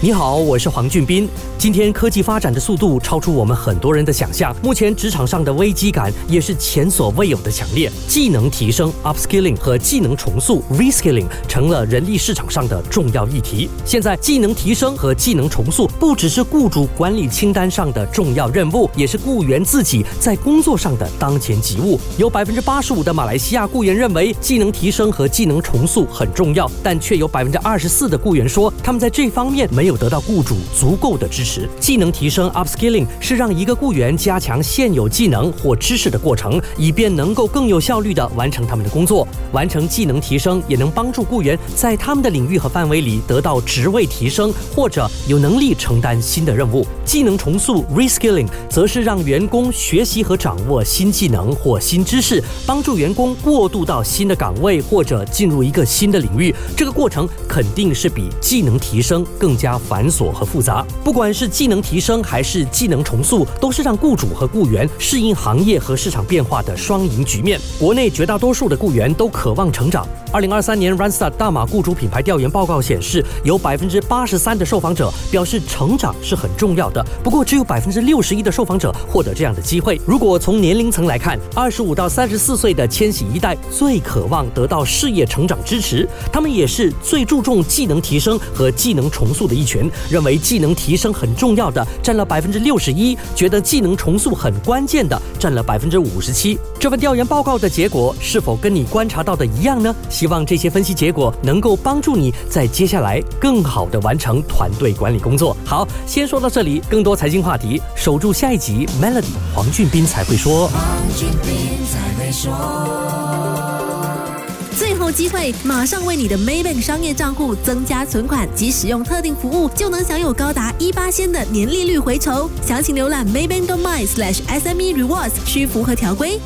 你好，我是黄俊斌。今天科技发展的速度超出我们很多人的想象，目前职场上的危机感也是前所未有的强烈。技能提升 （upskilling） 和技能重塑 （reskilling） 成了人力市场上的重要议题。现在，技能提升和技能重塑不只是雇主管理清单上的重要任务，也是雇员自己在工作上的当前急务。有百分之八十五的马来西亚雇员认为技能提升和技能重塑很重要，但却有百分之二十四的雇员说他们在这方面没有得到雇主足够的支持。技能提升 （upskilling） 是让一个雇员加强现有技能或知识的过程，以便能够更有效率地完成他们的工作。完成技能提升也能帮助雇员在他们的领域和范围里得到职位提升，或者有能力承担新的任务。技能重塑 （reskilling） 则是让员工学习和掌握新技能或新知识，帮助员工过渡到新的岗位或者进入一个新的领域。这个过程肯定是比技能提升更加繁琐和复杂。不管是技能提升还是技能重塑，都是让雇主和雇员适应行业和市场变化的双赢局面。国内绝大多数的雇员都渴望成长。二零二三年 Ranstad 大马雇主品牌调研报告显示，有百分之八十三的受访者表示成长是很重要的。不过，只有百分之六十一的受访者获得这样的机会。如果从年龄层来看，二十五到三十四岁的千禧一代最渴望得到事业成长支持，他们也是最注重技能提升和技能重塑的一群，认为技能提升很。重要的占了百分之六十一，觉得技能重塑很关键的占了百分之五十七。这份调研报告的结果是否跟你观察到的一样呢？希望这些分析结果能够帮助你在接下来更好的完成团队管理工作。好，先说到这里，更多财经话题，守住下一集。Melody 黄俊斌才会说。机会，马上为你的 Maybank 商业账户增加存款及使用特定服务，就能享有高达一八仙的年利率回酬。详情浏览 Maybank.my/SME Rewards，需符合条规。